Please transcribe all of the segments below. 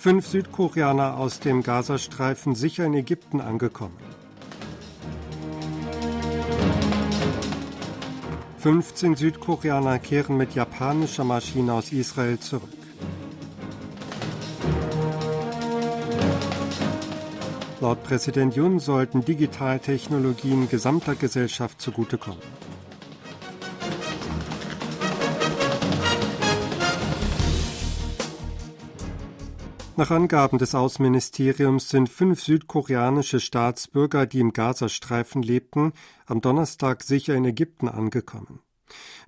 Fünf Südkoreaner aus dem Gazastreifen sicher in Ägypten angekommen. 15 Südkoreaner kehren mit japanischer Maschine aus Israel zurück. Laut Präsident Jun sollten Digitaltechnologien gesamter Gesellschaft zugutekommen. Nach Angaben des Außenministeriums sind fünf südkoreanische Staatsbürger, die im Gazastreifen lebten, am Donnerstag sicher in Ägypten angekommen.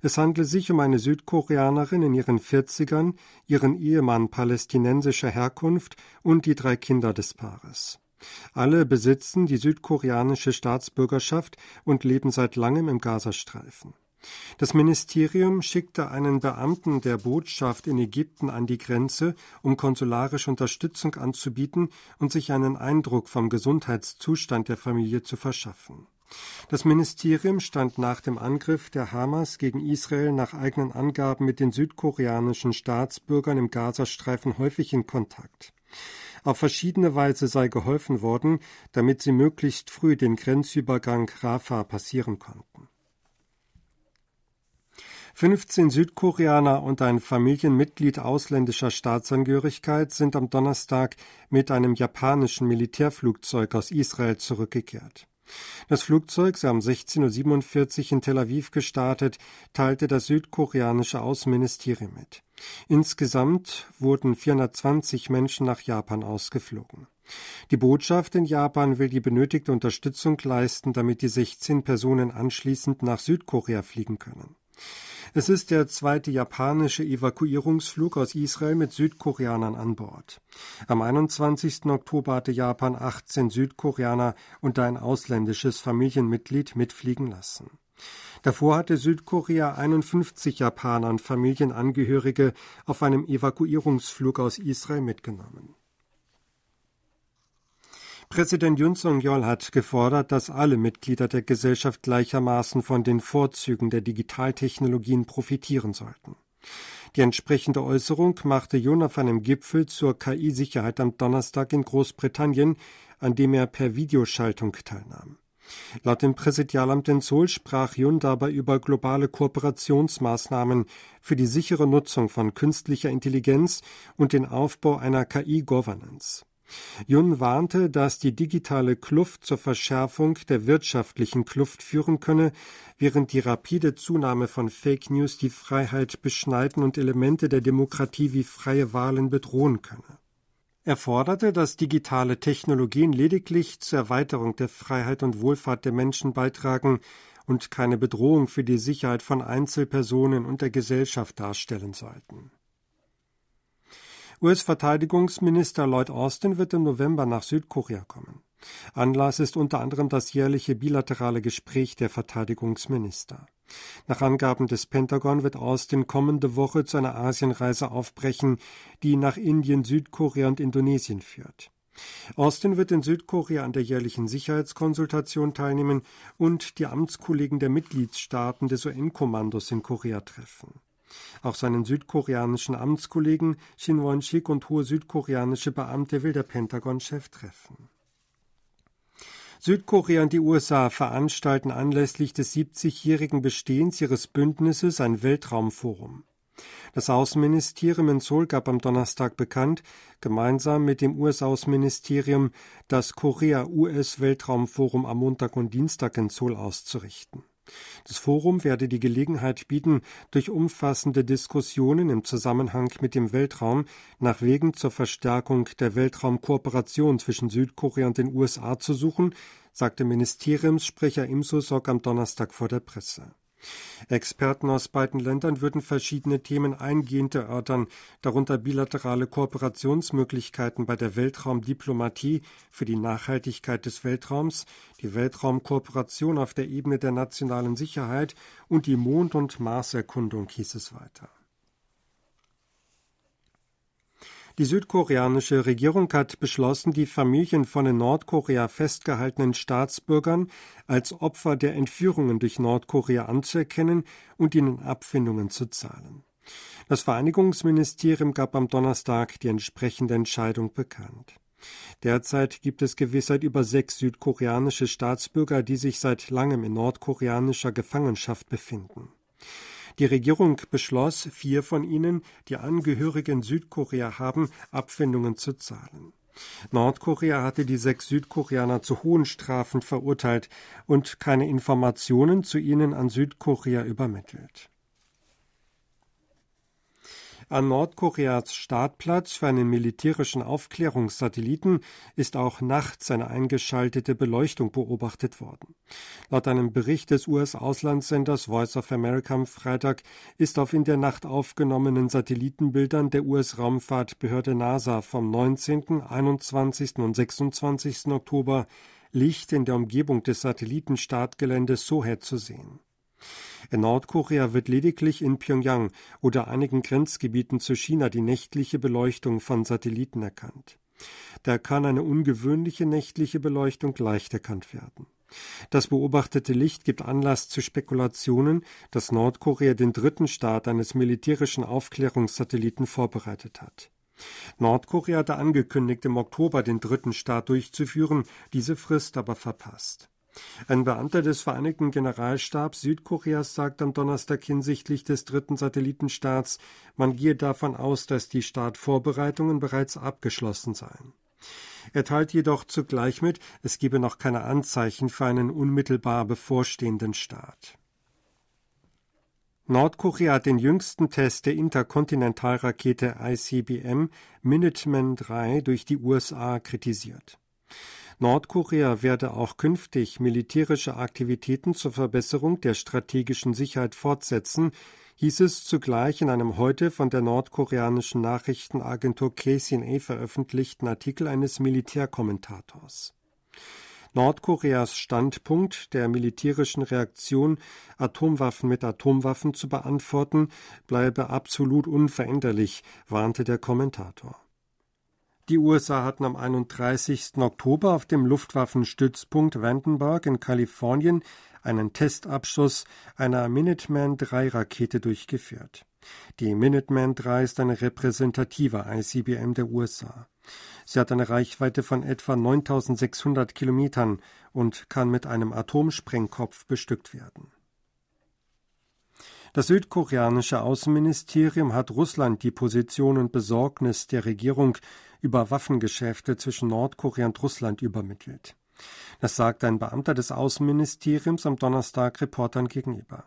Es handelt sich um eine Südkoreanerin in ihren Vierzigern, ihren Ehemann palästinensischer Herkunft und die drei Kinder des Paares. Alle besitzen die südkoreanische Staatsbürgerschaft und leben seit langem im Gazastreifen. Das Ministerium schickte einen Beamten der Botschaft in Ägypten an die Grenze, um konsularische Unterstützung anzubieten und sich einen Eindruck vom Gesundheitszustand der Familie zu verschaffen. Das Ministerium stand nach dem Angriff der Hamas gegen Israel nach eigenen Angaben mit den südkoreanischen Staatsbürgern im Gazastreifen häufig in Kontakt. Auf verschiedene Weise sei geholfen worden, damit sie möglichst früh den Grenzübergang Rafah passieren konnten. 15 Südkoreaner und ein Familienmitglied ausländischer Staatsangehörigkeit sind am Donnerstag mit einem japanischen Militärflugzeug aus Israel zurückgekehrt. Das Flugzeug sei um 16.47 Uhr in Tel Aviv gestartet, teilte das südkoreanische Außenministerium mit. Insgesamt wurden 420 Menschen nach Japan ausgeflogen. Die Botschaft in Japan will die benötigte Unterstützung leisten, damit die 16 Personen anschließend nach Südkorea fliegen können. Es ist der zweite japanische Evakuierungsflug aus Israel mit Südkoreanern an Bord. Am 21. Oktober hatte Japan 18 Südkoreaner und ein ausländisches Familienmitglied mitfliegen lassen. Davor hatte Südkorea 51 Japaner und Familienangehörige auf einem Evakuierungsflug aus Israel mitgenommen. Präsident Yun Song-yeol hat gefordert, dass alle Mitglieder der Gesellschaft gleichermaßen von den Vorzügen der Digitaltechnologien profitieren sollten. Die entsprechende Äußerung machte Yun auf einem Gipfel zur KI-Sicherheit am Donnerstag in Großbritannien, an dem er per Videoschaltung teilnahm. Laut dem Präsidialamt in Seoul sprach Yun dabei über globale Kooperationsmaßnahmen für die sichere Nutzung von künstlicher Intelligenz und den Aufbau einer KI-Governance. Jun warnte, dass die digitale Kluft zur Verschärfung der wirtschaftlichen Kluft führen könne, während die rapide Zunahme von Fake News die Freiheit beschneiden und Elemente der Demokratie wie freie Wahlen bedrohen könne. Er forderte, dass digitale Technologien lediglich zur Erweiterung der Freiheit und Wohlfahrt der Menschen beitragen und keine Bedrohung für die Sicherheit von Einzelpersonen und der Gesellschaft darstellen sollten. US-Verteidigungsminister Lloyd Austin wird im November nach Südkorea kommen. Anlass ist unter anderem das jährliche bilaterale Gespräch der Verteidigungsminister. Nach Angaben des Pentagon wird Austin kommende Woche zu einer Asienreise aufbrechen, die nach Indien, Südkorea und Indonesien führt. Austin wird in Südkorea an der jährlichen Sicherheitskonsultation teilnehmen und die Amtskollegen der Mitgliedstaaten des UN-Kommandos in Korea treffen. Auch seinen südkoreanischen Amtskollegen Shin Won-sik und hohe südkoreanische Beamte will der Pentagon-Chef treffen. Südkorea und die USA veranstalten anlässlich des 70-jährigen Bestehens ihres Bündnisses ein Weltraumforum. Das Außenministerium in Seoul gab am Donnerstag bekannt, gemeinsam mit dem US-Außenministerium das Korea-US-Weltraumforum am Montag und Dienstag in Seoul auszurichten. Das Forum werde die Gelegenheit bieten, durch umfassende Diskussionen im Zusammenhang mit dem Weltraum nach Wegen zur Verstärkung der Weltraumkooperation zwischen Südkorea und den USA zu suchen, sagte Ministeriumssprecher Im Sok am Donnerstag vor der Presse. Experten aus beiden Ländern würden verschiedene Themen eingehend erörtern, darunter bilaterale Kooperationsmöglichkeiten bei der Weltraumdiplomatie für die Nachhaltigkeit des Weltraums, die Weltraumkooperation auf der Ebene der nationalen Sicherheit und die Mond- und Marserkundung, hieß es weiter. Die südkoreanische Regierung hat beschlossen, die Familien von in Nordkorea festgehaltenen Staatsbürgern als Opfer der Entführungen durch Nordkorea anzuerkennen und ihnen Abfindungen zu zahlen. Das Vereinigungsministerium gab am Donnerstag die entsprechende Entscheidung bekannt. Derzeit gibt es Gewissheit über sechs südkoreanische Staatsbürger, die sich seit langem in nordkoreanischer Gefangenschaft befinden. Die Regierung beschloss, vier von ihnen, die Angehörige in Südkorea haben, Abfindungen zu zahlen. Nordkorea hatte die sechs Südkoreaner zu hohen Strafen verurteilt und keine Informationen zu ihnen an Südkorea übermittelt. An Nordkoreas Startplatz für einen militärischen Aufklärungssatelliten ist auch nachts eine eingeschaltete Beleuchtung beobachtet worden. Laut einem Bericht des US-Auslandssenders Voice of America am Freitag ist auf in der Nacht aufgenommenen Satellitenbildern der US-Raumfahrtbehörde NASA vom 19., 21. und 26. Oktober Licht in der Umgebung des Satellitenstartgeländes Sohe zu sehen. In Nordkorea wird lediglich in Pyongyang oder einigen Grenzgebieten zu China die nächtliche Beleuchtung von Satelliten erkannt. Da kann eine ungewöhnliche nächtliche Beleuchtung leicht erkannt werden. Das beobachtete Licht gibt Anlass zu Spekulationen, dass Nordkorea den dritten Start eines militärischen Aufklärungssatelliten vorbereitet hat. Nordkorea hatte angekündigt, im Oktober den dritten Start durchzuführen, diese Frist aber verpasst. Ein Beamter des Vereinigten Generalstabs Südkoreas sagt am Donnerstag hinsichtlich des dritten Satellitenstarts, man gehe davon aus, dass die Startvorbereitungen bereits abgeschlossen seien. Er teilt jedoch zugleich mit, es gebe noch keine Anzeichen für einen unmittelbar bevorstehenden Start. Nordkorea hat den jüngsten Test der Interkontinentalrakete ICBM Minuteman III durch die USA kritisiert. Nordkorea werde auch künftig militärische Aktivitäten zur Verbesserung der strategischen Sicherheit fortsetzen, hieß es zugleich in einem heute von der nordkoreanischen Nachrichtenagentur KCNA veröffentlichten Artikel eines Militärkommentators. Nordkoreas Standpunkt der militärischen Reaktion, Atomwaffen mit Atomwaffen zu beantworten, bleibe absolut unveränderlich, warnte der Kommentator. Die USA hatten am 31. Oktober auf dem Luftwaffenstützpunkt Vandenberg in Kalifornien einen Testabschuss einer Minuteman III Rakete durchgeführt. Die Minuteman III ist eine repräsentative ICBM der USA. Sie hat eine Reichweite von etwa 9600 Kilometern und kann mit einem Atomsprengkopf bestückt werden. Das südkoreanische Außenministerium hat Russland die Position und Besorgnis der Regierung über Waffengeschäfte zwischen Nordkorea und Russland übermittelt. Das sagt ein Beamter des Außenministeriums am Donnerstag Reportern gegenüber.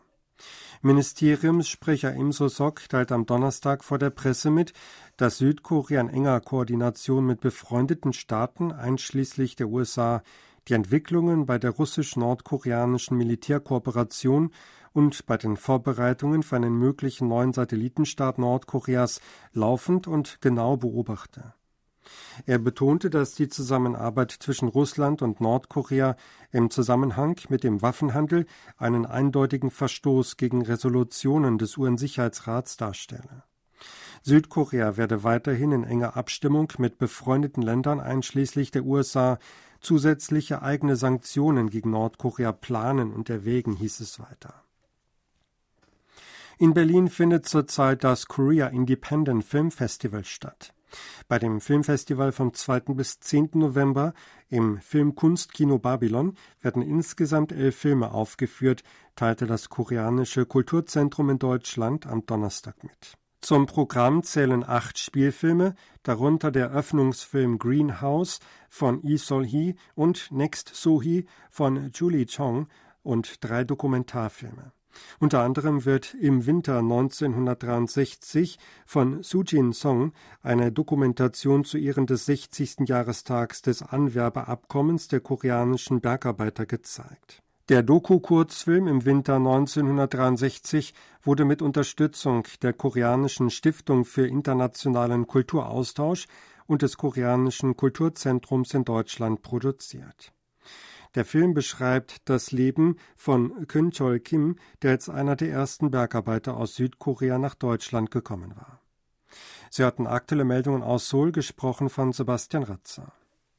Ministeriumssprecher Im So-sok teilt am Donnerstag vor der Presse mit, dass Südkorea in enger Koordination mit befreundeten Staaten, einschließlich der USA, die Entwicklungen bei der russisch-nordkoreanischen Militärkooperation und bei den Vorbereitungen für einen möglichen neuen Satellitenstaat Nordkoreas laufend und genau beobachte. Er betonte, dass die Zusammenarbeit zwischen Russland und Nordkorea im Zusammenhang mit dem Waffenhandel einen eindeutigen Verstoß gegen Resolutionen des UN-Sicherheitsrats darstelle. Südkorea werde weiterhin in enger Abstimmung mit befreundeten Ländern einschließlich der USA zusätzliche eigene Sanktionen gegen Nordkorea planen und erwägen, hieß es weiter. In Berlin findet zurzeit das Korea Independent Film Festival statt. Bei dem Filmfestival vom 2. bis 10. November im Filmkunstkino Babylon werden insgesamt elf Filme aufgeführt, teilte das koreanische Kulturzentrum in Deutschland am Donnerstag mit. Zum Programm zählen acht Spielfilme, darunter der Öffnungsfilm Greenhouse von Lee Sol-hee und Next So-hee von Julie Chong und drei Dokumentarfilme. Unter anderem wird im Winter 1963 von Sujin Song eine Dokumentation zu Ehren des 60. Jahrestags des Anwerbeabkommens der koreanischen Bergarbeiter gezeigt. Der Doku-Kurzfilm im Winter 1963 wurde mit Unterstützung der koreanischen Stiftung für internationalen Kulturaustausch und des koreanischen Kulturzentrums in Deutschland produziert. Der Film beschreibt das Leben von Kyun Chol Kim, der als einer der ersten Bergarbeiter aus Südkorea nach Deutschland gekommen war. Sie hatten aktuelle Meldungen aus Seoul gesprochen von Sebastian Ratzer.